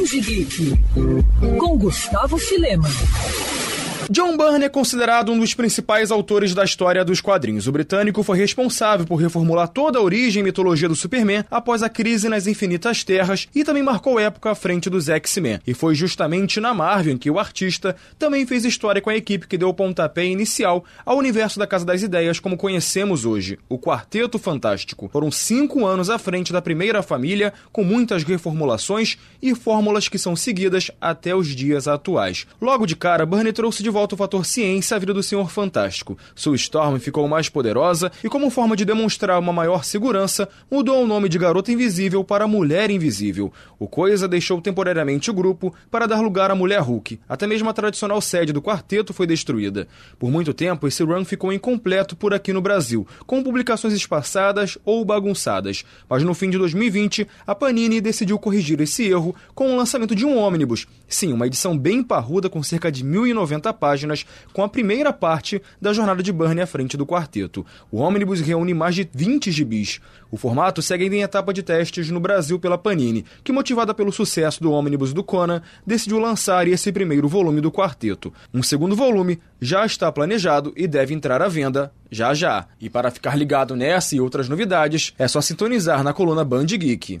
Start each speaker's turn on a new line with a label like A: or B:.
A: Band Geek com Gustavo Filema.
B: John Byrne é considerado um dos principais autores da história dos quadrinhos. O britânico foi responsável por reformular toda a origem e mitologia do Superman após a crise nas Infinitas Terras e também marcou época à frente dos X-Men. E foi justamente na Marvel que o artista também fez história com a equipe que deu o pontapé inicial ao universo da Casa das Ideias como conhecemos hoje, o Quarteto Fantástico. Foram cinco anos à frente da primeira família, com muitas reformulações e fórmulas que são seguidas até os dias atuais. Logo de cara, Byrne trouxe de volta volta o fator ciência à vida do Senhor Fantástico. Sua Storm ficou mais poderosa e, como forma de demonstrar uma maior segurança, mudou o nome de Garota Invisível para Mulher Invisível. O Coisa deixou temporariamente o grupo para dar lugar à Mulher Hulk. Até mesmo a tradicional sede do quarteto foi destruída. Por muito tempo, esse run ficou incompleto por aqui no Brasil, com publicações espaçadas ou bagunçadas. Mas no fim de 2020, a Panini decidiu corrigir esse erro com o lançamento de um ônibus. Sim, uma edição bem parruda com cerca de 1090 páginas, com a primeira parte da jornada de Byrne à frente do quarteto. O ônibus reúne mais de 20 gibis. O formato segue ainda em etapa de testes no Brasil pela Panini, que, motivada pelo sucesso do ônibus do Conan, decidiu lançar esse primeiro volume do quarteto. Um segundo volume já está planejado e deve entrar à venda já já. E para ficar ligado nessa e outras novidades, é só sintonizar na coluna Band Geek.